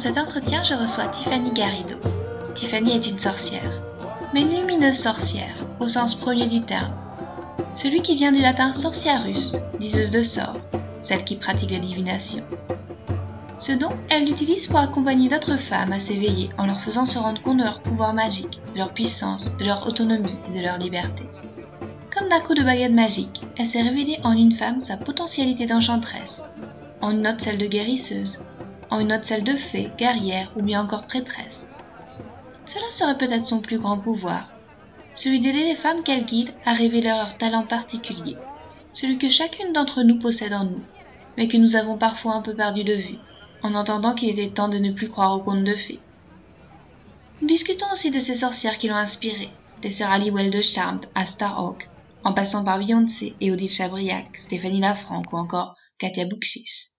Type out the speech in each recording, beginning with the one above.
Cet entretien, je reçois Tiffany Garrido. Tiffany est une sorcière, mais une lumineuse sorcière, au sens premier du terme. Celui qui vient du latin sorciarus, diseuse de sorts, celle qui pratique la divination. Ce don, elle l'utilise pour accompagner d'autres femmes à s'éveiller en leur faisant se rendre compte de leur pouvoir magique, de leur puissance, de leur autonomie et de leur liberté. Comme d'un coup de baguette magique, elle s'est révélée en une femme sa potentialité d'enchanteresse, en une autre celle de guérisseuse, en une autre celle de fée, guerrière ou bien encore prêtresse. Cela serait peut-être son plus grand pouvoir, celui d'aider les femmes qu'elle guide à révéler leur talent particulier, celui que chacune d'entre nous possède en nous, mais que nous avons parfois un peu perdu de vue, en entendant qu'il était temps de ne plus croire aux contes de fées. Nous discutons aussi de ces sorcières qui l'ont inspirée, des sœurs Aliwell de Charmed à Starhawk, en passant par Beyoncé et Odile Chabriac, Stéphanie Lafranc ou encore Katia Boukchich.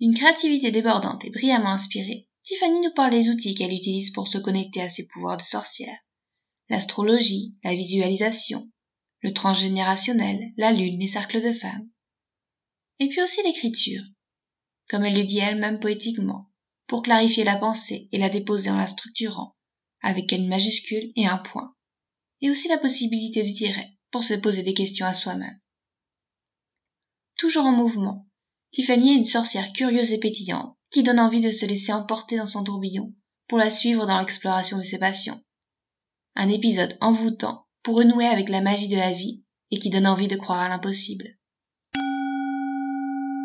D'une créativité débordante et brillamment inspirée, Tiffany nous parle des outils qu'elle utilise pour se connecter à ses pouvoirs de sorcière. L'astrologie, la visualisation, le transgénérationnel, la lune, les cercles de femmes. Et puis aussi l'écriture, comme elle le dit elle-même poétiquement, pour clarifier la pensée et la déposer en la structurant, avec une majuscule et un point. Et aussi la possibilité de tirer, pour se poser des questions à soi-même. Toujours en mouvement, Tiffany est une sorcière curieuse et pétillante, qui donne envie de se laisser emporter dans son tourbillon pour la suivre dans l'exploration de ses passions. Un épisode envoûtant pour renouer avec la magie de la vie et qui donne envie de croire à l'impossible.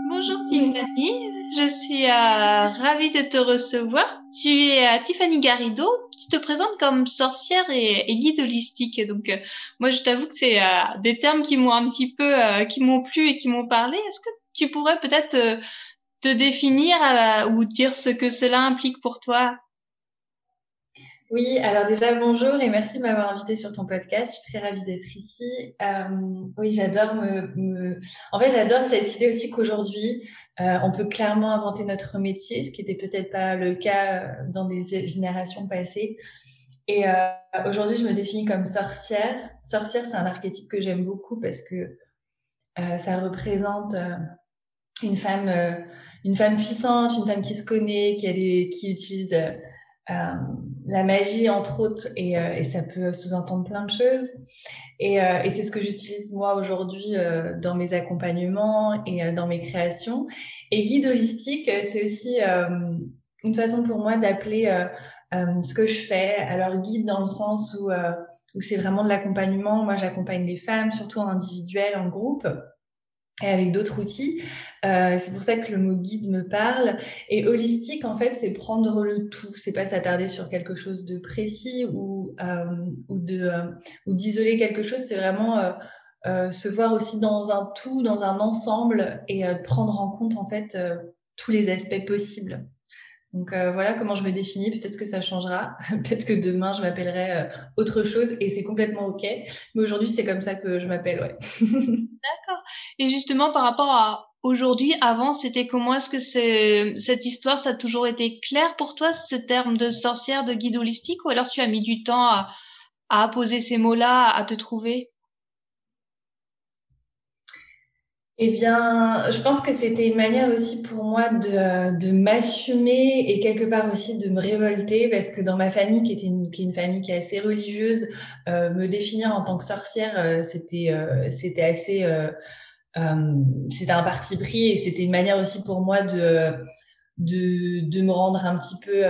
Bonjour Tiffany, je suis euh, ravie de te recevoir. Tu es euh, Tiffany Garrido, tu te présentes comme sorcière et, guide holistique. Donc euh, moi je t'avoue que c'est des termes qui m'ont un petit peu, qui m'ont plu et qui m'ont parlé. Est-ce que tu pourrais peut-être te définir ou dire ce que cela implique pour toi? Oui, alors déjà bonjour et merci de m'avoir invité sur ton podcast. Je suis très ravie d'être ici. Euh, oui, j'adore me, En fait, j'adore cette idée aussi qu'aujourd'hui, euh, on peut clairement inventer notre métier, ce qui n'était peut-être pas le cas euh, dans des générations passées. Et aujourd'hui, je me définis comme sorcière. Sorcière, c'est un archétype que j'aime beaucoup parce que ça représente une femme, une femme puissante, une femme qui se connaît, qui, a qui utilise euh, la magie, entre autres, et, euh, et ça peut sous-entendre plein de choses. Et, euh, et c'est ce que j'utilise moi aujourd'hui dans mes accompagnements et dans mes créations. Et guide holistique, c'est aussi une façon pour moi d'appeler ce que je fais. Alors guide dans le sens où, où c'est vraiment de l'accompagnement. Moi, j'accompagne les femmes, surtout en individuel, en groupe et avec d'autres outils. Euh, c'est pour ça que le mot guide me parle. Et holistique, en fait, c'est prendre le tout. C'est pas s'attarder sur quelque chose de précis ou euh, ou de euh, ou d'isoler quelque chose. C'est vraiment se voir aussi dans un tout, dans un ensemble et prendre en compte en fait tous les aspects possibles. Donc euh, voilà comment je me définis. Peut-être que ça changera. Peut-être que demain je m'appellerai euh, autre chose et c'est complètement ok. Mais aujourd'hui c'est comme ça que je m'appelle. Ouais. D'accord. Et justement par rapport à aujourd'hui, avant c'était comment Est-ce que c'est cette histoire ça a toujours été clair pour toi ce terme de sorcière, de guide holistique, ou alors tu as mis du temps à, à poser ces mots-là, à te trouver? Eh bien, je pense que c'était une manière aussi pour moi de, de m'assumer et quelque part aussi de me révolter parce que dans ma famille, qui, était une, qui est une famille qui est assez religieuse, euh, me définir en tant que sorcière, euh, c'était euh, c'était assez... c'était un parti pris et c'était une manière aussi pour moi de, de, de me rendre un petit peu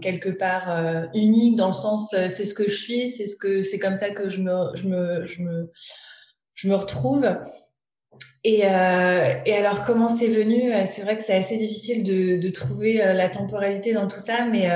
quelque part unique dans le sens c'est ce que je suis, c'est ce que c'est comme ça que je me, je me, je me, je me retrouve. Et, euh, et, alors, comment c'est venu? Euh, C'est vrai que c'est assez difficile de, trouver euh, la temporalité dans tout ça, mais,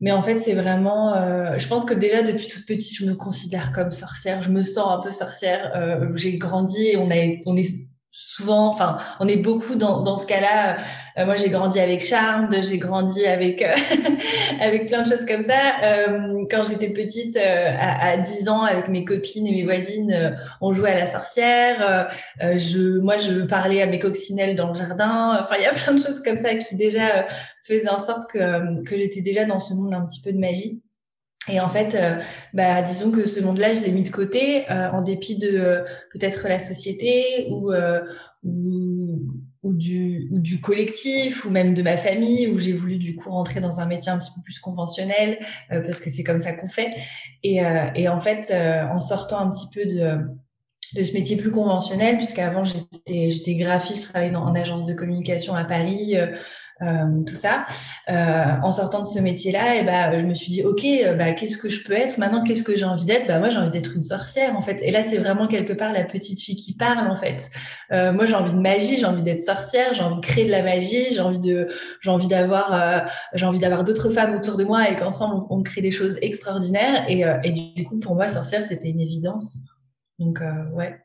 mais en fait, c'est vraiment. Je pense que déjà depuis toute petite, je me considère comme sorcière. Je me sens un peu sorcière. j'ai grandi et on, a, on est souvent, enfin, on est beaucoup dans, dans ce cas-là. Euh, moi, j'ai grandi avec Charmed, j'ai grandi avec euh, avec plein de choses comme ça. Euh, quand j'étais petite, à, à, 10 ans, avec mes copines et mes voisines, on jouait à la sorcière. je, moi, je parlais à mes coccinelles dans le jardin. Enfin, il y a plein de choses comme ça qui déjà faisaient en sorte que que j'étais déjà dans ce monde un petit peu de magie. Et en fait, bah, disons que ce monde-là, je l'ai mis de côté en dépit de peut-être la société ou, ou, ou, du, ou du collectif ou même de ma famille où j'ai voulu du coup rentrer dans un métier un petit peu plus conventionnel parce que c'est comme ça qu'on fait. Et, et en fait, en sortant un petit peu de de ce métier plus conventionnel, puisqu'avant j'étais graphiste, je travaillais dans, en agence de communication à Paris, euh, tout ça. Euh, en sortant de ce métier-là, et bah, je me suis dit, ok, euh, bah, qu'est-ce que je peux être maintenant? Qu'est-ce que j'ai envie d'être? Bah moi, j'ai envie d'être une sorcière, en fait. Et là, c'est vraiment quelque part la petite fille qui parle, en fait. Euh, moi, j'ai envie de magie, j'ai envie d'être sorcière, j'ai envie de créer de la magie, j'ai envie de, j'ai envie d'avoir, euh, j'ai envie d'avoir d'autres femmes autour de moi et qu'ensemble on, crée des choses extraordinaires. Et, et du coup, pour moi, sorcière, c'était une évidence. Donc, ouais.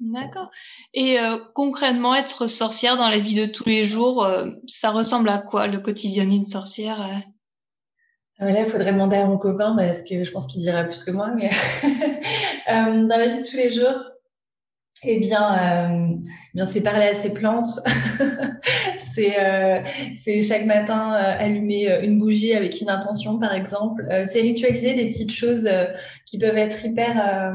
D'accord. Et euh, concrètement, être sorcière dans la vie de tous les jours, euh, ça ressemble à quoi le quotidien d'une sorcière euh? ah, Là, il faudrait demander à mon copain parce que je pense qu'il dira plus que moi. Mais dans la vie de tous les jours, eh bien, bien c'est parler à ses plantes. c'est chaque matin allumer une bougie avec une intention, par exemple. c'est ritualiser des petites choses qui peuvent être hyper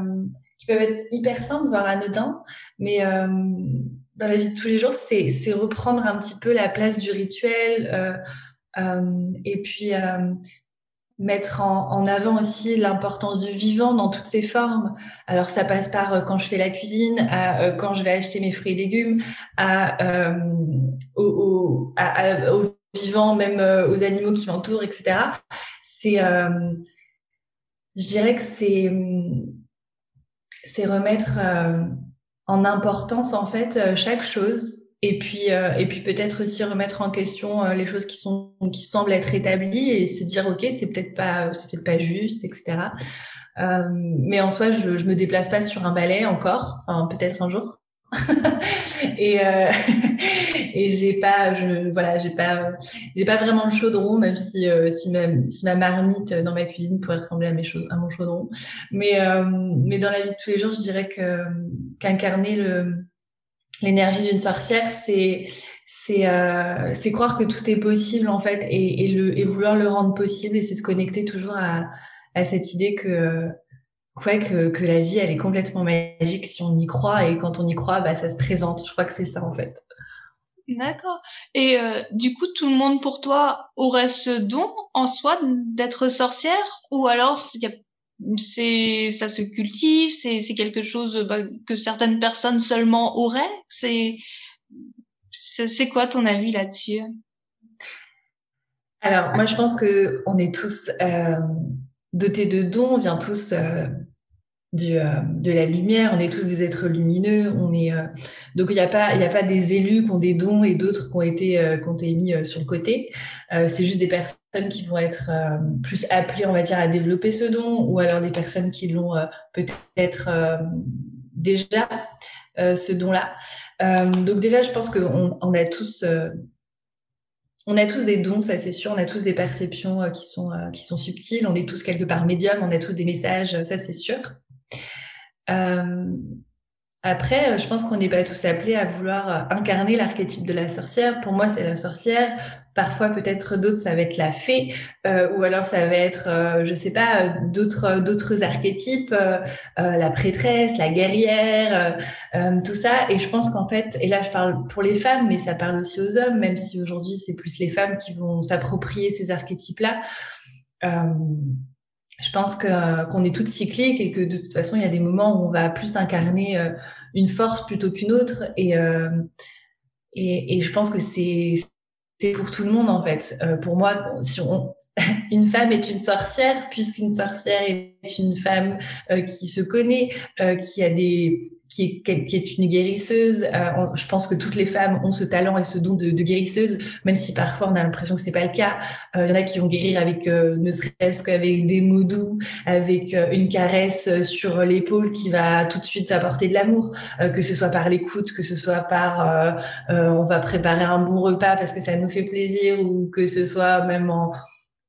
peuvent être hyper simples, voire anodins, mais euh, dans la vie de tous les jours, c'est reprendre un petit peu la place du rituel euh, euh, et puis mettre en, en, avant aussi l'importance du vivant dans toutes ses formes. Alors ça passe par quand je fais la cuisine, à quand je vais acheter mes fruits et légumes, à, au, au, à, aux vivants, même aux animaux qui m'entourent, etc. C'est, je dirais que c'est c'est remettre euh, en importance en fait euh, chaque chose et puis euh, et puis peut-être aussi remettre en question les choses qui sont qui semblent être établies et se dire ok c'est peut-être pas c'est peut-être pas juste etc mais en soi je je me déplace pas sur un balai encore enfin, peut-être un jour et euh, et j'ai pas je voilà j'ai pas j'ai pas vraiment de chaudron même si euh, si ma si ma marmite dans ma cuisine pourrait ressembler à mes à mon chaudron. Mais euh, mais dans la vie de tous les jours je dirais que qu'incarner le l'énergie d'une sorcière c'est c'est euh, c'est croire que tout est possible en fait et, et le et vouloir le rendre possible et c'est se connecter toujours à à cette idée que ouais, que, que la vie, elle est complètement magique si on y croit. Et quand on y croit, bah, ça se présente. Je crois que c'est ça, en fait. D'accord. Et euh, du coup, tout le monde pour toi aurait ce don en soi d'être sorcière Ou alors, c'est ça se cultive, c'est quelque chose bah, que certaines personnes seulement auraient? C'est c'est quoi ton avis là-dessus? Alors, moi, je pense que on est tous euh, dotés de dons, on vient tous euh, euh, de la lumière, on est tous des êtres lumineux, on est euh, donc il n'y a pas il a pas des élus qui ont des dons et d'autres qui ont été euh, qui ont été mis sur le côté. c'est juste des personnes qui vont être plus appelées, on va dire, à développer ce don, ou alors des personnes qui l'ont peut-être déjà ce don-là. donc déjà, je pense qu'on on a tous on a tous des dons, ça c'est sûr. On a tous des perceptions qui sont qui sont subtiles. On est tous quelque part médium. On a tous des messages, ça c'est sûr. Euh, après, euh, je pense qu'on n'est pas tous appelés à vouloir euh, incarner l'archétype de la sorcière. Pour moi, c'est la sorcière. Parfois, peut-être d'autres, ça va être la fée, ou alors ça va être, euh, je sais pas, d'autres d'autres archétypes, la prêtresse, la guerrière, tout ça. Et je pense qu'en fait, et là, je parle pour les femmes, mais ça parle aussi aux hommes, même si aujourd'hui c'est plus les femmes qui vont s'approprier ces archétypes-là je pense que qu'on est toutes cycliques et que de toute façon, il y a des moments où on va plus incarner euh, une force plutôt qu'une autre. Et, euh, et, je pense que c'est pour tout le monde en fait. Euh, pour moi, si une femme est une sorcière, puisqu'une sorcière est une femme qui se connaît, qui a des qui est, qui est une guérisseuse. Euh, je pense que toutes les femmes ont ce talent et ce don de, de guérisseuse, même si parfois on a l'impression que c'est pas le cas. Euh, il y en a qui vont guérir avec euh, ne serait-ce qu'avec des mots doux, avec une caresse sur l'épaule qui va tout de suite apporter de l'amour, que ce soit par l'écoute, que ce soit par on va préparer un bon repas parce que ça nous fait plaisir, ou que ce soit même en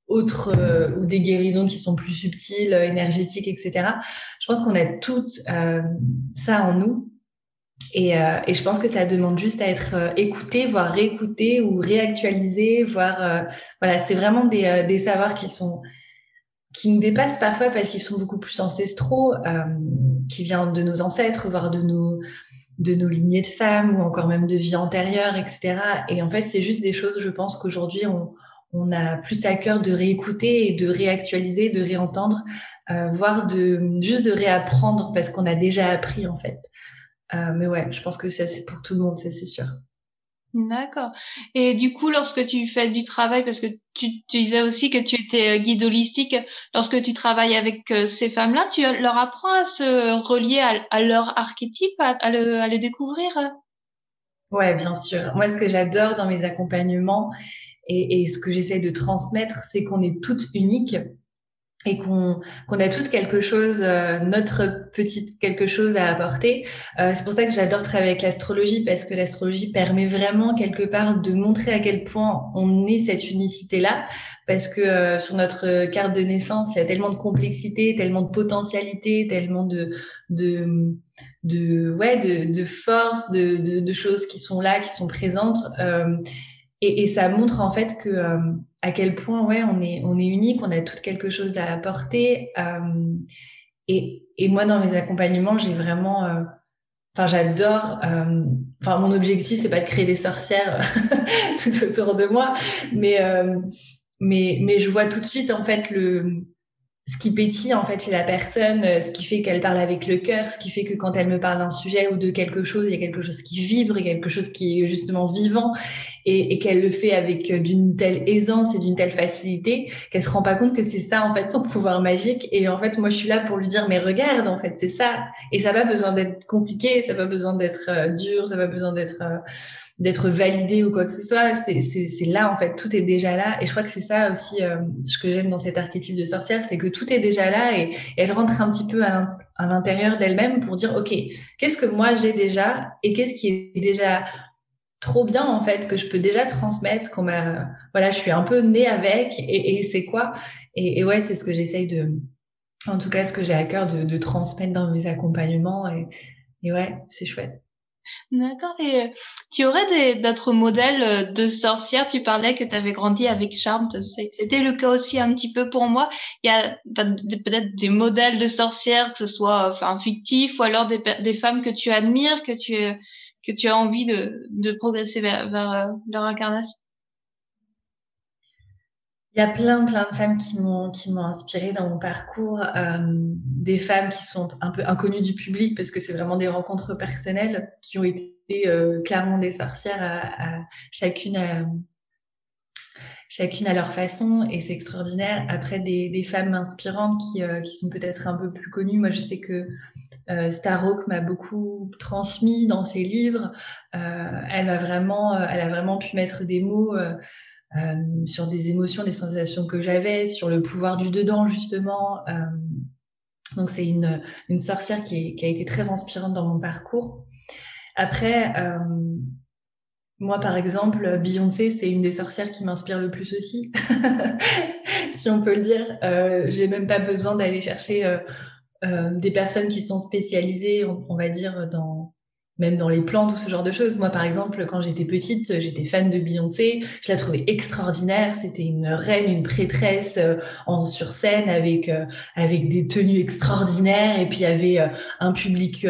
autres ou des guérisons qui sont plus subtiles, énergétiques, etc. Je pense qu'on a tout ça en nous et, euh, et, je pense que ça demande juste à être euh, écouté, voire réécouté ou réactualisé, voire euh, voilà, c'est vraiment des, euh, des, savoirs qui sont qui nous dépassent parfois parce qu'ils sont beaucoup plus ancestraux, qui viennent de nos ancêtres, voire de nos de nos lignées de femmes ou encore même de vie antérieure, etc. Et en fait, c'est juste des choses, je pense qu'aujourd'hui on on a plus à cœur de réécouter et de réactualiser, de réentendre, voire de juste de réapprendre parce qu'on a déjà appris en fait. Euh, mais ouais, je pense que c'est pour tout le monde, c'est sûr. D'accord. Et du coup, lorsque tu fais du travail, parce que tu, tu disais aussi que tu étais euh, guide holistique, lorsque tu travailles avec euh, ces femmes-là, tu leur apprends à se relier à, leur archétype, à, le, à le découvrir? Ouais, bien sûr. Moi, ce que j'adore dans mes accompagnements et, et ce que j'essaie de transmettre, c'est qu'on est toutes uniques et qu'on qu'on a toutes quelque chose, euh, notre petite quelque chose à apporter. Euh, c'est pour ça que j'adore travailler avec l'astrologie parce que l'astrologie permet vraiment quelque part de montrer à quel point on est cette unicité là. Parce que euh, sur notre carte de naissance, il y a tellement de complexité, tellement de potentialité, tellement de de de ouais de, de force, de, de, de choses qui sont là, qui sont présentes. Et, et, ça montre en fait que à quel point ouais on est on est unique, on a tout quelque chose à apporter. Euh, et, et moi dans mes accompagnements, j'ai vraiment euh, Enfin, j'adore. Euh, enfin, mon objectif, c'est pas de créer des sorcières tout autour de moi, mais mais mais je vois tout de suite en fait le ce qui pétille en fait chez la personne, euh, ce qui fait qu'elle parle avec le cœur, ce qui fait que quand elle me parle d'un sujet ou de quelque chose, il y a quelque chose qui vibre, a quelque chose qui est justement vivant et, et qu'elle le fait avec euh, d'une telle aisance et d'une telle facilité qu'elle se rend pas compte que c'est ça en fait son pouvoir magique. Et en fait, moi, je suis là pour lui dire mais regarde, en fait, c'est ça. Et ça n'a pas besoin d'être compliqué, ça n'a pas besoin d'être euh, dur, ça n'a pas besoin d'être d'être validé ou quoi que ce soit. C'est là, en fait, tout est déjà là. Et je crois que c'est ça aussi euh, ce que j'aime dans cet archétype de sorcière, c'est que tout est déjà là et, elle rentre un petit peu à l'intérieur d'elle-même pour dire, OK, qu'est-ce que moi j'ai déjà et qu'est-ce qui est déjà trop bien en fait que je peux déjà transmettre qu'on m'a voilà je suis un peu née avec et, c'est quoi? Et, ouais c'est ce que j'essaye de en tout cas ce que j'ai à cœur de, transmettre dans mes accompagnements et ouais c'est chouette D'accord. Et euh, tu aurais d'autres modèles euh, de sorcières? Tu parlais que tu avais grandi avec Charme. C'était le cas aussi un petit peu pour moi. Il y a peut-être des modèles de sorcières, que ce soit enfin fictifs ou alors des, des femmes que tu admires, que tu que tu as envie de, de progresser vers, vers euh, leur incarnation? Il y a plein, plein de femmes qui m'ont, qui m'ont inspirée dans mon parcours. Euh, des femmes qui sont un peu inconnues du public parce que c'est vraiment des rencontres personnelles qui ont été euh, clairement des sorcières à, chacune à, chacune à leur façon et c'est extraordinaire. Après, des, des femmes inspirantes qui, euh, qui sont peut-être un peu plus connues. Moi, je sais que euh, Starhawk m'a beaucoup transmis dans ses livres. Euh, elle vraiment, elle a vraiment pu mettre des mots euh, sur des émotions, des sensations que j'avais, sur le pouvoir du dedans justement. Euh, donc c'est une, une sorcière qui, qui, a été très inspirante dans mon parcours. Après, euh, moi par exemple, Beyoncé, c'est une des sorcières qui m'inspire le plus aussi, si on peut le dire. Euh, J'ai même pas besoin d'aller chercher euh, des personnes qui sont spécialisées, on va dire, dans même dans les plantes ou ce genre de choses. Moi, par exemple, quand j'étais petite, j'étais fan de Beyoncé. Je la trouvais extraordinaire. C'était une reine, une prêtresse euh, en sur scène avec euh, avec des tenues extraordinaires. Et puis il y avait euh, un public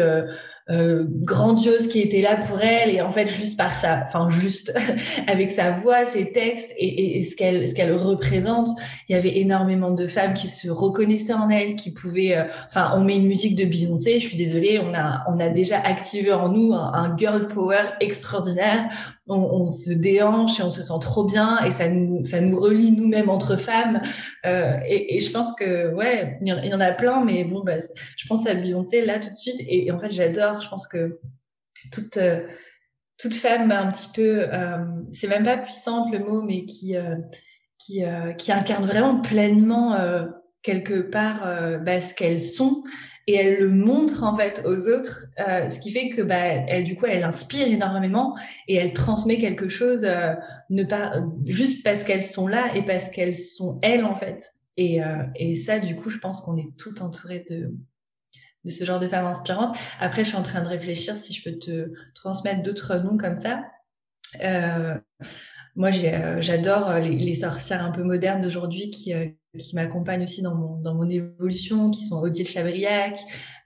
euh, grandiose qui était là pour elle. Et en fait juste par sa enfin juste avec sa voix ses textes et, et, ce qu'elle ce qu'elle représente il y avait énormément de femmes qui se reconnaissaient en elle qui pouvaient euh, enfin on met une musique de Beyoncé je suis désolée on a on a déjà activé en nous un, girl power extraordinaire on, se déhanche et on se sent trop bien et ça nous, ça nous relie nous-mêmes entre femmes. Euh, et, je pense que, ouais, il y, en, a plein, mais bon, bah, je pense à Beyoncé là tout de suite. Et, en fait, j'adore, je pense que toute, euh, toute femme un petit peu, euh, c'est même pas puissante le mot, mais qui, qui, qui incarne vraiment pleinement quelque part bah, ce qu'elles sont et elle le montre en fait aux autres, euh, ce qui fait que bah, elle du coup elle inspire énormément et elle transmet quelque chose, euh, ne pas juste parce qu'elles sont là et parce qu'elles sont elles en fait. Et, euh, et ça du coup je pense qu'on est tout entouré de de ce genre de femmes inspirantes. Après je suis en train de réfléchir si je peux te transmettre d'autres noms comme ça. Moi j'adore les, les, sorcières un peu modernes d'aujourd'hui qui qui m'accompagnent aussi dans mon, dans mon évolution, qui sont Odile Chabriac,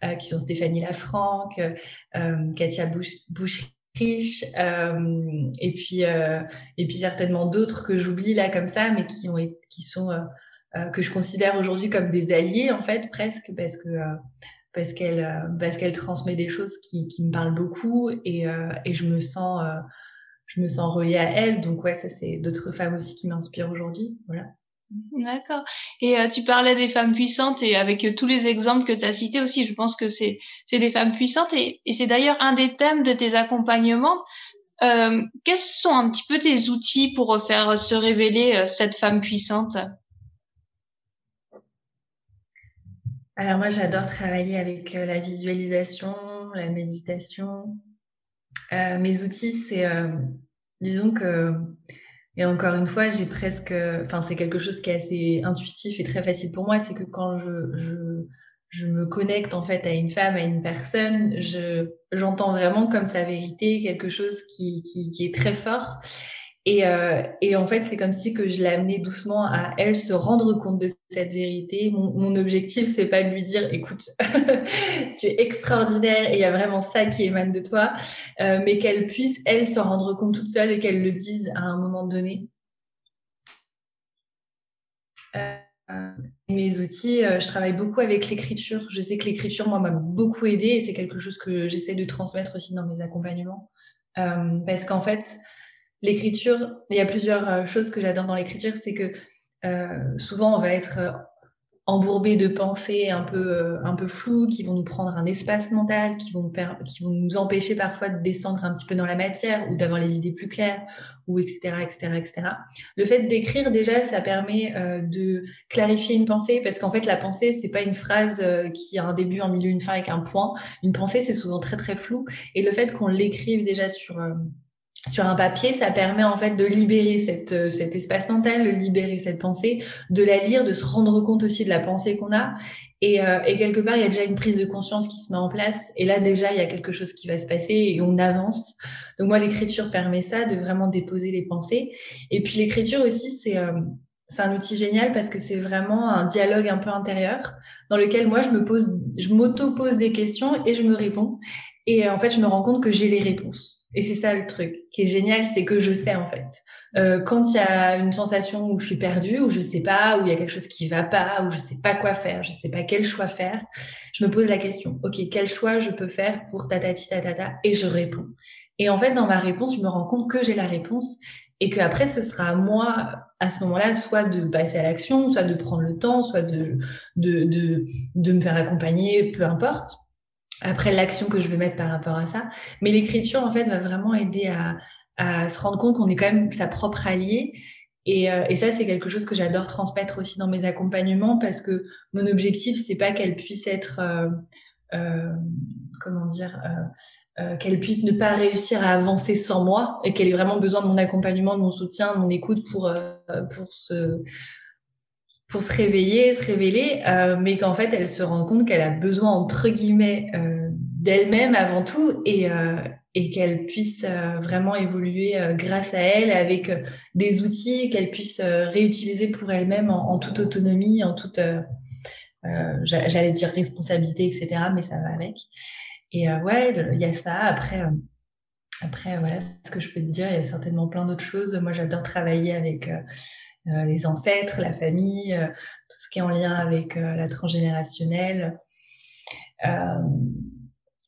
euh, qui sont Stéphanie Lafranc, euh, Katia Bouch euh, et puis et puis certainement d'autres que j'oublie là comme ça, mais qui ont qui sont que je considère aujourd'hui comme des alliés en fait presque parce que parce qu'elle parce qu'elle transmet des choses qui, qui me parlent beaucoup et, et je me sens je me sens reliée à elle donc ouais ça c'est d'autres femmes aussi qui m'inspirent aujourd'hui voilà D'accord. Et euh, tu parlais des femmes puissantes et avec euh, tous les exemples que tu as cités aussi, je pense que c'est c'est des femmes puissantes et, et c'est d'ailleurs un des thèmes de tes accompagnements. Euh, quels sont un petit peu tes outils pour faire se révéler cette femme puissante? Alors moi, j'adore travailler avec la visualisation, la méditation. Mes outils, c'est disons que et encore une fois, j'ai presque, enfin, c'est quelque chose qui est assez intuitif et très facile pour moi, c'est que quand je, je, je, me connecte en fait à une femme, à une personne, je, j'entends vraiment comme sa vérité quelque chose qui, qui, qui est très fort. Et, euh, et, en fait, c'est comme si que je l'ai amené doucement à elle se rendre compte de cette vérité. Mon, mon objectif, c'est pas de lui dire, écoute, tu es extraordinaire et il y a vraiment ça qui émane de toi, euh, mais qu'elle puisse elle se rendre compte toute seule et qu'elle le dise à un moment donné. Euh, mes outils, euh, je travaille beaucoup avec l'écriture. Je sais que l'écriture, moi, m'a beaucoup aidé et c'est quelque chose que j'essaie de transmettre aussi dans mes accompagnements. Euh, parce qu'en fait, l'écriture, il y a plusieurs euh, choses que j'adore dans l'écriture, c'est que euh, souvent on va être euh, embourbé de pensées un peu un peu floues qui vont nous prendre un espace mental, qui vont qui vont nous empêcher parfois de descendre un petit peu dans la matière ou d'avoir les idées plus claires ou etc etc etc. Le fait d'écrire déjà ça permet de clarifier une pensée parce qu'en fait la pensée c'est pas une phrase qui a un début, un milieu, une fin avec un point. Une pensée c'est souvent très très flou et le fait qu'on l'écrive déjà sur sur un papier, ça permet en fait de libérer euh, cet espace mental, de libérer cette pensée, de la lire, de se rendre compte aussi de la pensée qu'on a. Et, euh, et, quelque part, il y a déjà une prise de conscience qui se met en place. Et là, déjà, il y a quelque chose qui va se passer et on avance. Donc moi, l'écriture permet ça, de vraiment déposer les pensées. Et puis l'écriture aussi, c'est euh, un outil génial parce que c'est vraiment un dialogue un peu intérieur dans lequel moi, je me pose, je m'auto-pose des questions et je me réponds. Et en fait, je me rends compte que j'ai les réponses. Et c'est ça le truc qui est génial, c'est que je sais en fait. Euh, quand il y a une sensation où je suis perdue, où je sais pas, où il y a quelque chose qui va pas, où je sais pas quoi faire, je sais pas quel choix faire, je me pose la question. Ok, quel choix je peux faire pour tatati tatata et je réponds. Et en fait, dans ma réponse, je me rends compte que j'ai la réponse et que après ce sera à moi à ce moment-là soit de passer à l'action, soit de prendre le temps, soit de de de, de me faire accompagner, peu importe après l'action que je vais mettre par rapport à ça. Mais l'écriture, en fait, va vraiment aider à, à se rendre compte qu'on est quand même sa propre allié. Et, euh, et ça, c'est quelque chose que j'adore transmettre aussi dans mes accompagnements parce que mon objectif, c'est pas qu'elle puisse être, euh, euh, comment dire, euh, euh, qu'elle puisse ne pas réussir à avancer sans moi et qu'elle ait vraiment besoin de mon accompagnement, de mon soutien, de mon écoute pour pour se pour se réveiller, se révéler, euh, mais qu'en fait, elle se rend compte qu'elle a besoin, entre guillemets, euh, d'elle-même avant tout et, euh, et qu'elle puisse vraiment évoluer grâce à elle avec des outils qu'elle puisse réutiliser pour elle-même en, en, toute autonomie, en toute, j'allais dire responsabilité, etc., mais ça va avec. Et ouais, il y a ça. Après, après, voilà, ce que je peux te dire, il y a certainement plein d'autres choses. Moi, j'adore travailler avec euh, les ancêtres, la famille, euh, tout ce qui est en lien avec euh, la transgénérationnelle.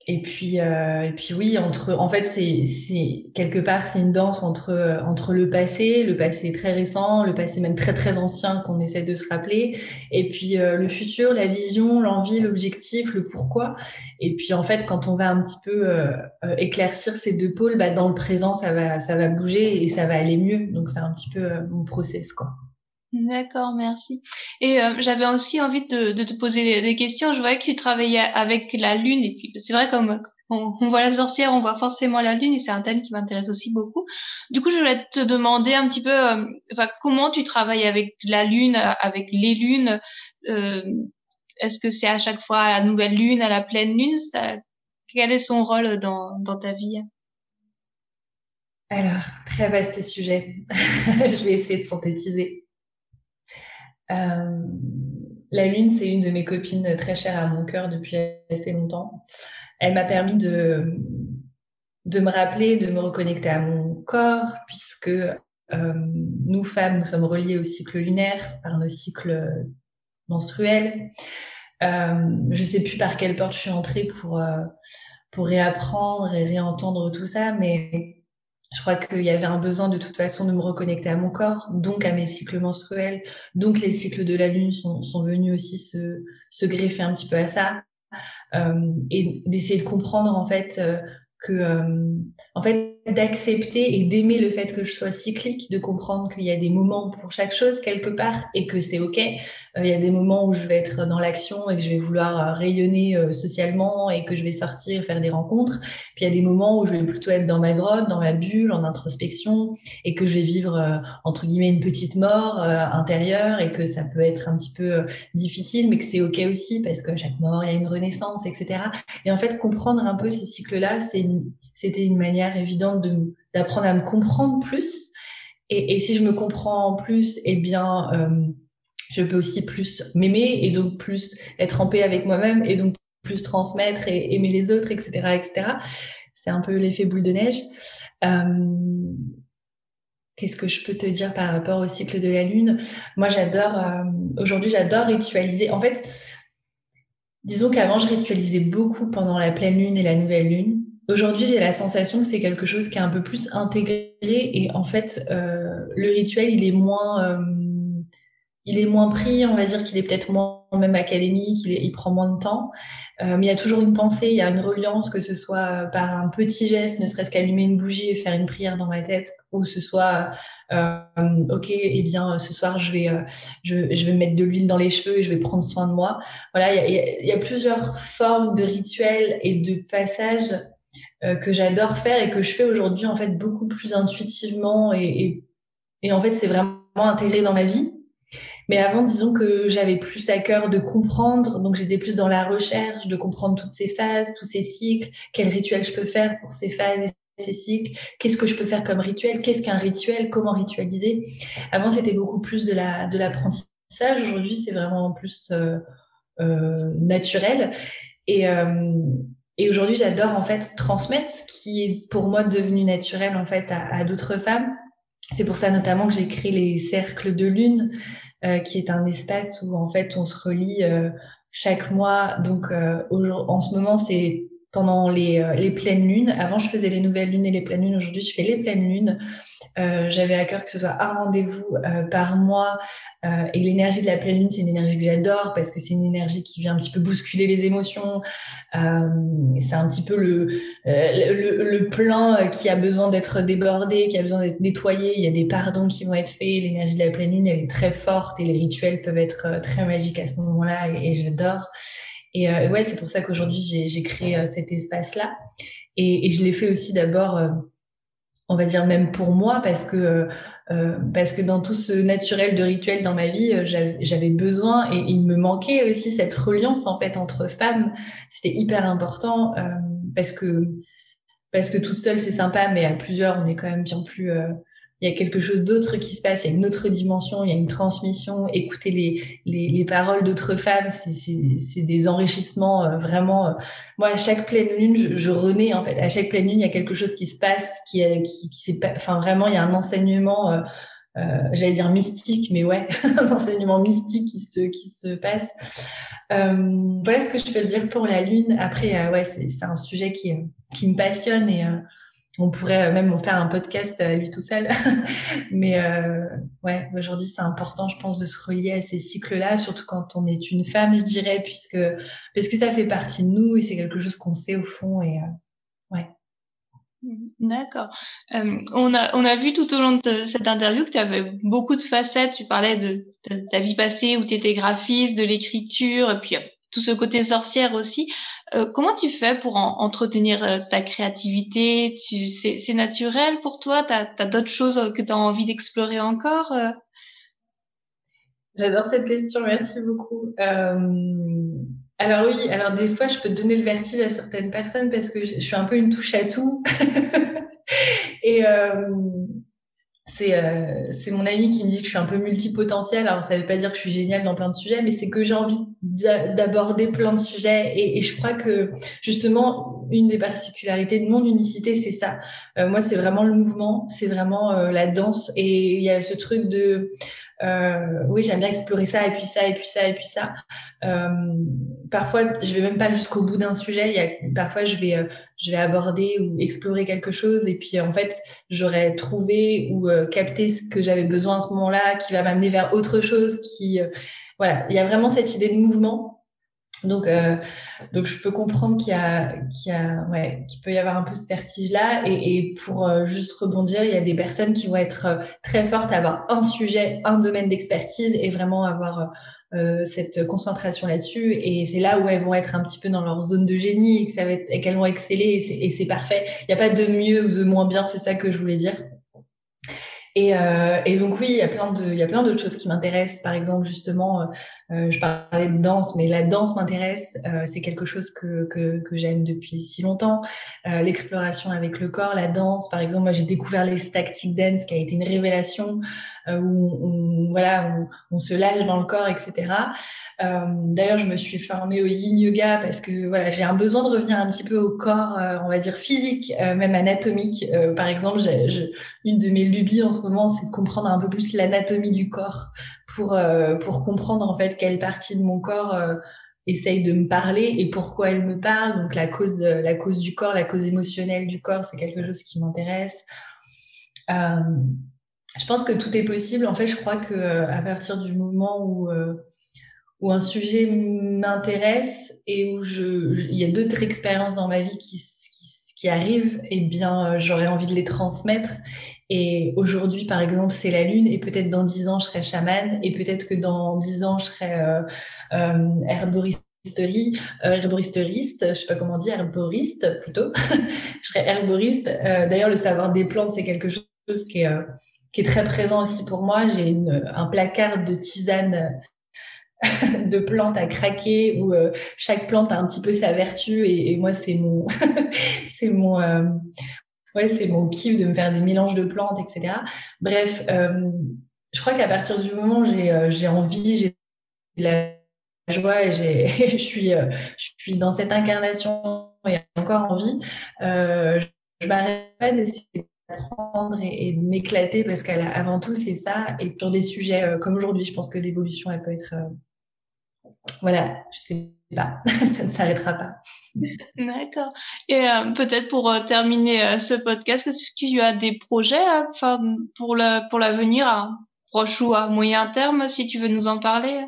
Et puis, euh, et puis oui, entre, en fait, c'est, c'est quelque part, c'est une danse entre entre le passé, le passé très récent, le passé même très très ancien qu'on essaie de se rappeler, et puis euh, le futur, la vision, l'envie, l'objectif, le pourquoi. Et puis en fait, quand on va un petit peu euh, euh, éclaircir ces deux pôles, bah, dans le présent, ça va ça va bouger et ça va aller mieux. Donc c'est un petit peu mon process quoi. D'accord, merci. Et euh, j'avais aussi envie de, de, te poser des questions. Je voyais que tu travaillais avec la lune et puis c'est vrai comme on, voit la sorcière, on voit forcément la lune et c'est un thème qui m'intéresse aussi beaucoup. Du coup, je voulais te demander un petit peu, euh, comment tu travailles avec la lune, avec les lunes? Euh, Est-ce que c'est à chaque fois à la nouvelle lune, à la pleine lune? Quel est son rôle dans, dans ta vie? Alors, très vaste sujet. je vais essayer de synthétiser. Euh, la Lune, c'est une de mes copines très chères à mon cœur depuis assez longtemps. Elle m'a permis de, de me rappeler, de me reconnecter à mon corps, puisque euh, nous, femmes, nous sommes reliées au cycle lunaire par nos cycles menstruels. Euh, je ne sais plus par quelle porte je suis entrée pour, pour réapprendre et réentendre tout ça, mais je crois qu'il y avait un besoin de toute façon de me reconnecter à mon corps, donc à mes cycles menstruels. Donc les cycles de la lune sont, sont venus aussi se, se, greffer un petit peu à ça. Euh, et d'essayer de comprendre en fait euh, que euh, en fait d'accepter et d'aimer le fait que je sois cyclique, de comprendre qu'il y a des moments pour chaque chose quelque part et que c'est ok. Euh, il y a des moments où je vais être dans l'action et que je vais vouloir euh, rayonner socialement et que je vais sortir faire des rencontres. Puis il y a des moments où je vais plutôt être dans ma grotte, dans ma bulle, en introspection et que je vais vivre entre guillemets une petite mort intérieure et que ça peut être un petit peu difficile, mais que c'est ok aussi parce que chaque mort il y a une renaissance, etc. Et en fait comprendre un peu ces cycles-là, c'est une c'était une manière évidente d'apprendre à me comprendre plus. Et, si je me comprends plus, eh bien, euh, je peux aussi plus m'aimer et donc plus être en paix avec moi-même et donc plus transmettre et aimer les autres, etc., etc. C'est un peu l'effet boule de neige. Euh, qu'est-ce que je peux te dire par rapport au cycle de la lune? Moi, j'adore. Euh, aujourd'hui, j'adore ritualiser. En fait, disons qu'avant, je ritualisais beaucoup pendant la pleine lune et la nouvelle lune. Aujourd'hui, j'ai la sensation que c'est quelque chose qui est un peu plus intégré et en fait, euh, le rituel, il est moins, euh, il est moins pris. On va dire qu'il est peut-être moins même académique, il, il, prend moins de temps. Euh, mais il y a toujours une pensée, il y a une reliance, que ce soit par un petit geste, ne serait-ce qu'allumer une bougie et faire une prière dans ma tête, ou ce soit, euh, ok, eh bien, ce soir, je vais, euh, je, je, vais mettre de l'huile dans les cheveux et je vais prendre soin de moi. Voilà, il y a, il y a plusieurs formes de rituels et de passages euh, que j'adore faire et que je fais aujourd'hui en fait beaucoup plus intuitivement et, et, et en fait c'est vraiment intégré dans ma vie. Mais avant, disons que j'avais plus à cœur de comprendre, donc j'étais plus dans la recherche, de comprendre toutes ces phases, tous ces cycles, quel rituel je peux faire pour ces phases et ces cycles, qu'est-ce que je peux faire comme rituel, qu'est-ce qu'un rituel, comment ritualiser? Avant, c'était beaucoup plus de la de l'apprentissage. Aujourd'hui, c'est vraiment plus euh, euh, naturel. Et, euh, et aujourd'hui, j'adore en fait transmettre ce qui est pour moi devenu naturel en fait à, d'autres femmes. C'est pour ça notamment que j'ai créé les cercles de lune, euh, qui est un espace où en fait on se relie euh, chaque mois. Donc euh, en ce moment, c'est pendant les, euh, les pleines lunes. Avant, je faisais les nouvelles lunes et les pleines lunes. Aujourd'hui, je fais les pleines lunes. Euh, J'avais à cœur que ce soit un rendez-vous euh, par mois. Euh, et l'énergie de la pleine lune, c'est une énergie que j'adore parce que c'est une énergie qui vient un petit peu bousculer les émotions. Euh, c'est un petit peu le, le, le, plein qui a besoin d'être débordé, qui a besoin d'être nettoyé. Il y a des pardons qui vont être faits. L'énergie de la pleine lune, elle est très forte et les rituels peuvent être très magiques à ce moment-là et, et j'adore. Et euh, ouais, c'est pour ça qu'aujourd'hui, j'ai créé euh, cet espace-là. Et, et, je l'ai fait aussi d'abord, euh, on va dire même pour moi, parce que, euh, parce que dans tout ce naturel de rituel dans ma vie, j'avais besoin et il me manquait aussi cette reliance en fait entre femmes. C'était hyper important parce que parce que toute seule c'est sympa, mais à plusieurs on est quand même bien plus il y a quelque chose d'autre qui se passe, il y a une autre dimension, il y a une transmission. Écouter les, les, les paroles d'autres femmes, c'est des enrichissements euh, vraiment. Euh, moi, à chaque pleine lune, je, je, renais en fait. À chaque pleine lune, il y a quelque chose qui se passe, qui, qui, qui enfin vraiment, il y a un enseignement. Euh, j'allais dire mystique, mais ouais, un enseignement mystique qui se, qui se passe. voilà ce que je peux dire pour la Lune. Après, ouais, c'est un sujet qui, qui me passionne et on pourrait euh, même faire un podcast à lui tout seul. Mais euh, ouais, aujourd'hui, c'est important, je pense, de se relier à ces cycles-là, surtout quand on est une femme, je dirais, puisque parce que ça fait partie de nous et c'est quelque chose qu'on sait au fond. Et euh, ouais. D'accord. on, a, on a vu tout au long de cette interview que tu avais beaucoup de facettes. Tu parlais de, de ta vie passée où tu étais graphiste, de l'écriture, et puis tout ce côté sorcière aussi. Euh, comment tu fais pour entretenir euh, ta créativité? C'est naturel pour toi? Tu as, d'autres choses que tu as envie d'explorer encore euh? J'adore cette question, merci beaucoup. alors oui, alors des fois, je peux donner le vertige à certaines personnes parce que je, suis un peu une touche à tout. Et c'est c'est mon ami qui me dit que je suis un peu multipotentielle. Alors ça veut pas dire que je suis géniale dans plein de sujets, mais c'est que j'ai envie d'aborder plein de sujets. Et, et, je crois que justement une des particularités de mon unicité c'est ça. Euh, moi c'est vraiment le mouvement c'est vraiment euh, la danse. Et il y a ce truc de euh, oui j'aime bien explorer ça et puis ça et puis ça et puis ça euh, parfois je vais même pas jusqu'au bout d'un sujet il y a parfois je vais je vais aborder ou explorer quelque chose et puis en fait j'aurais trouvé ou capté ce que j'avais besoin à ce moment-là qui va m'amener vers autre chose qui voilà, il y a vraiment cette idée de mouvement. Donc, euh, donc je peux comprendre qu'il y a, qu'il y a, ouais, qu'il peut y avoir un peu ce vertige-là. Et, et pour euh, juste rebondir, il y a des personnes qui vont être euh, très fortes à avoir un sujet, un domaine d'expertise et vraiment avoir euh, cette concentration là-dessus. Et c'est là où elles vont être un petit peu dans leur zone de génie et que ça va être, et qu'elles vont exceller. Et c'est parfait. Il n'y a pas de mieux ou de moins bien. C'est ça que je voulais dire. Et, euh, et, donc oui, il y a plein de, il y a plein d'autres choses qui m'intéressent. Par exemple, justement, euh, euh, je parlais de danse, mais la danse m'intéresse. Euh, c'est quelque chose que, que, que j'aime depuis si longtemps. Euh, l'exploration avec le corps, la danse. Par exemple, moi j'ai découvert les static dance, qui a été une révélation où on, voilà, on, on, se lâche dans le corps, etc. D'ailleurs, je me suis formée au Yin Yoga parce que voilà, j'ai un besoin de revenir un petit peu au corps, on va dire physique, même anatomique. par exemple, j'ai, une de mes lubies en ce moment, c'est de comprendre un peu plus l'anatomie du corps pour euh, pour comprendre en fait quelle partie de mon corps euh, essaye de me parler et pourquoi elle me parle. Donc la cause de la cause du corps, la cause émotionnelle du corps, c'est quelque chose qui m'intéresse. Euh, je pense que tout est possible. En fait, je crois que à partir du moment où où un sujet m'intéresse et où je, il y a d'autres expériences dans ma vie qui, qui, qui arrivent, eh bien, j'aurais envie de les transmettre et aujourd'hui, par exemple, c'est la lune, et peut-être dans dix ans, je serai chamane, et peut-être que dans dix ans, je serai euh, euh, herboristerie, euh, herboristeriste, je sais pas comment dire, herboriste plutôt. je serai herboriste. Euh, d'ailleurs, le savoir des plantes, c'est quelque chose qui est, euh, qui est très présent aussi pour moi. J'ai un placard de tisane de plantes à craquer où chaque plante a un petit peu sa vertu et, moi c'est mon c'est mon ouais, c'est mon kiff de me faire des mélanges de plantes, etc. Bref, euh, je crois qu'à partir du moment où j'ai euh, j'ai envie, j'ai la joie et j'ai je suis euh, je suis dans cette incarnation et encore envie, euh, je m'arrête pas d'essayer d'apprendre et, et, de m'éclater parce qu'avant tout c'est ça et sur des sujets euh, comme aujourd'hui, je pense que l'évolution elle peut être voilà, je sais pas, ça ne s'arrêtera pas. D'accord. Et euh, peut-être pour euh, terminer euh, ce podcast, est-ce que tu as des projets enfin, pour le pour l'avenir, à proche ou à moyen terme, si tu veux nous en parler?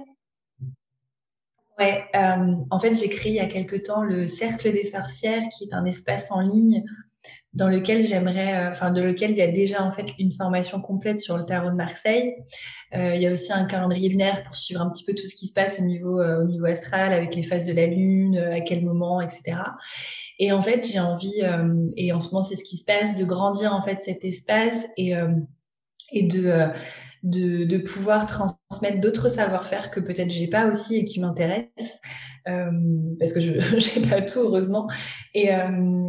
Ouais, en fait, j'ai créé il y a quelque temps le Cercle des sorcières, qui est un espace en ligne dans lequel j'aimerais, euh, enfin de lequel il y a déjà en fait une formation complète sur le tarot de Marseille. Euh, il y a aussi un calendrier lunaire pour suivre un petit peu tout ce qui se passe au niveau euh, au niveau astral avec les phases de la lune, à quel moment, etc. Et en fait, j'ai envie, et en ce moment c'est ce qui se passe, de grandir en fait cet espace et et de de, de pouvoir transmettre d'autres savoir-faire que peut-être j'ai pas aussi et qui m'intéressent. parce que je n'ai pas tout, heureusement. Et,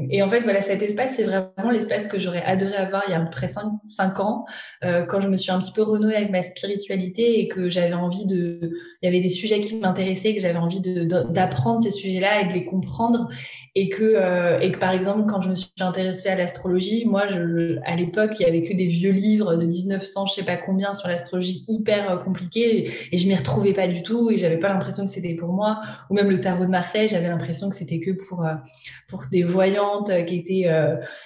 et, en fait, voilà, cet espace, c'est vraiment l'espace que j'aurais adoré avoir il y a à peu près 5, ans, quand je me suis un petit peu renouée avec ma spiritualité et que j'avais envie de... Il y avait des sujets qui m'intéressaient, que j'avais envie d'apprendre ces sujets-là et de les comprendre. Et que, et que, par exemple, quand je me suis intéressée à l'astrologie, moi, je, à l'époque, il y avait que des vieux livres de 1900, je sais pas combien, sur l'astrologie hyper euh, et, je m'y retrouvais pas du tout, et j'avais pas l'impression que c'était pour moi. Ou même le tarot de Marseille, j'avais l'impression que c'était que pour euh, pour des voyantes euh, qui étaient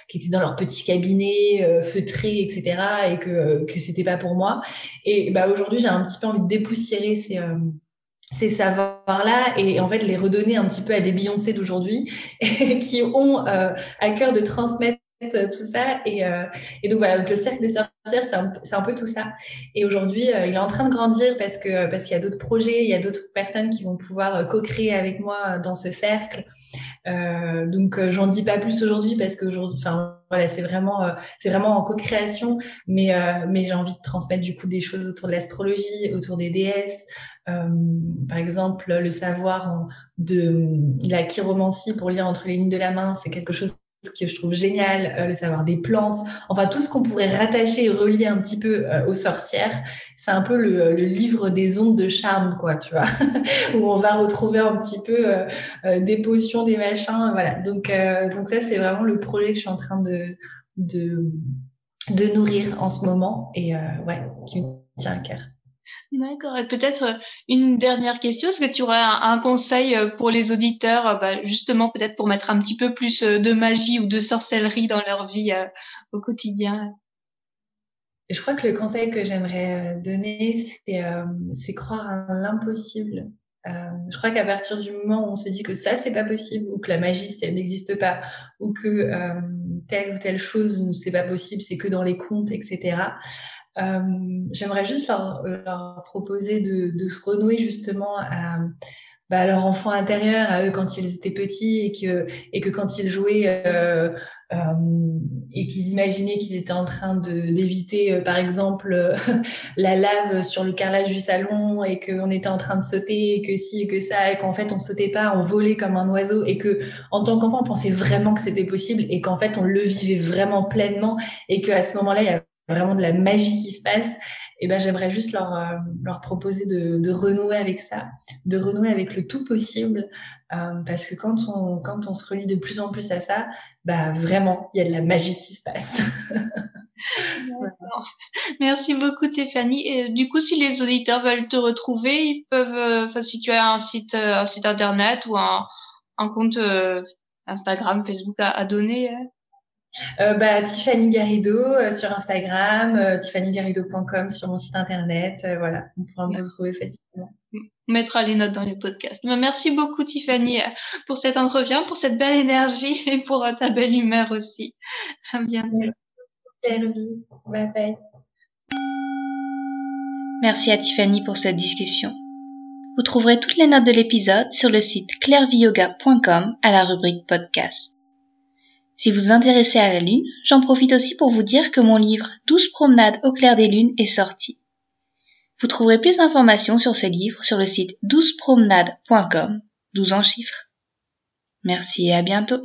qui étaient dans leur petit cabinet feutré, etc., et que que c'était pas pour moi. Et bah aujourd'hui, j'ai un petit peu envie de dépoussiérer ces ces savoirs-là et en fait les redonner un petit peu à des Beyoncé d'aujourd'hui qui ont euh, à cœur de transmettre tout ça. Et, euh, et donc voilà le cercle des sorcières c'est un, un, peu tout ça. Et aujourd'hui euh, il est en train de grandir parce que parce qu'il y a d'autres projets il y a d'autres personnes qui vont pouvoir co-créer avec moi dans ce cercle. Donc j'en dis pas plus aujourd'hui parce que enfin voilà c'est vraiment c'est vraiment en co-création. Mais mais j'ai envie de transmettre du coup des choses autour de l'astrologie autour des déesses. Euh, par exemple, le savoir de, la chiromancie pour lire entre les lignes de la main, c'est quelque chose que je trouve génial, euh, le savoir des plantes, enfin tout ce qu'on pourrait rattacher et relier un petit peu euh, aux sorcières, c'est un peu le, livre des ondes de charme, quoi, tu vois, où on va retrouver un petit peu des potions, des machins, voilà. Donc, donc ça, c'est vraiment le projet que je suis en train de, de, de nourrir en ce moment et ouais, qui me tient à cœur. D'accord. Et peut-être euh, une dernière question. Est-ce que tu aurais un, conseil euh, pour les auditeurs, euh, bah, justement peut-être pour mettre un petit peu plus de magie ou de sorcellerie dans leur vie au quotidien? Je crois que le conseil que j'aimerais donner, c'est croire à l'impossible. je crois qu'à partir du moment où on se dit que ça, c'est pas possible, ou que la magie, elle n'existe pas, ou que telle ou telle chose, c'est pas possible, c'est que dans les contes, etc. Euh, j'aimerais juste leur, leur proposer de, de, se renouer justement à, bah, leur enfant intérieur, à eux quand ils étaient petits et que, et que quand ils jouaient euh, euh, et qu'ils imaginaient qu'ils étaient en train d'éviter, euh, par exemple, la lave sur le carrelage du salon et qu'on était en train de sauter et que si et que ça et qu'en fait on sautait pas, on volait comme un oiseau et que en tant qu'enfant on pensait vraiment que c'était possible et qu'en fait on le vivait vraiment pleinement et qu'à ce moment-là il y a vraiment de la magie qui se passe, et ben j'aimerais juste leur, euh, leur proposer de, de, renouer avec ça, de renouer avec le tout possible, euh, parce que quand on, quand on se relie de plus en plus à ça, bah vraiment, il y a de la magie qui se passe. Merci beaucoup Stéphanie. Du coup, si les auditeurs veulent te retrouver, ils peuvent, euh, enfin si tu as un site, un site internet ou un, un compte Instagram, Facebook à donner. Euh, bah, Tiffany Garrido euh, sur Instagram, euh, tiffanygarrido.com sur mon site internet. Euh, voilà, on pourra me retrouver facilement. On mettra les notes dans les podcasts. Merci beaucoup Tiffany pour cet entretien, pour cette belle énergie et pour ta belle humeur aussi. À bientôt. Merci. Bye bye. Merci à Tiffany pour cette discussion. Vous trouverez toutes les notes de l'épisode sur le site clairviyoga.com à la rubrique podcast. Si vous vous intéressez à la Lune, j'en profite aussi pour vous dire que mon livre 12 promenades au clair des lunes est sorti. Vous trouverez plus d'informations sur ce livre sur le site 12promenades.com, 12 en chiffres. Merci et à bientôt.